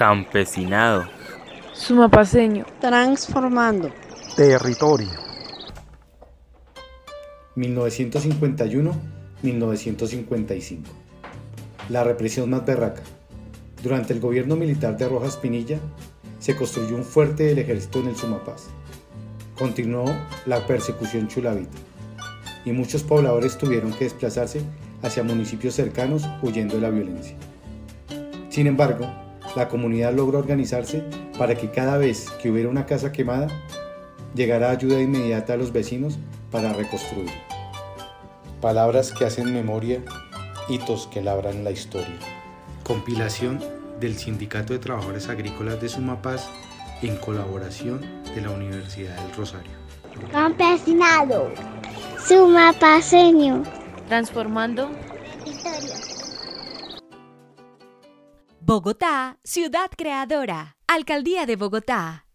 Campesinado. Sumapaseño. Transformando. Territorio. 1951-1955. La represión más berraca. Durante el gobierno militar de Rojas Pinilla, se construyó un fuerte del ejército en el Sumapaz. Continuó la persecución chulavita y muchos pobladores tuvieron que desplazarse hacia municipios cercanos huyendo de la violencia. Sin embargo, la comunidad logró organizarse para que cada vez que hubiera una casa quemada, llegara ayuda inmediata a los vecinos para reconstruir. Palabras que hacen memoria, hitos que labran la historia. Compilación del Sindicato de Trabajadores Agrícolas de Sumapaz en colaboración de la Universidad del Rosario. Campesinado. Sumapaseño. Transformando. Bogotá, ciudad creadora. Alcaldía de Bogotá.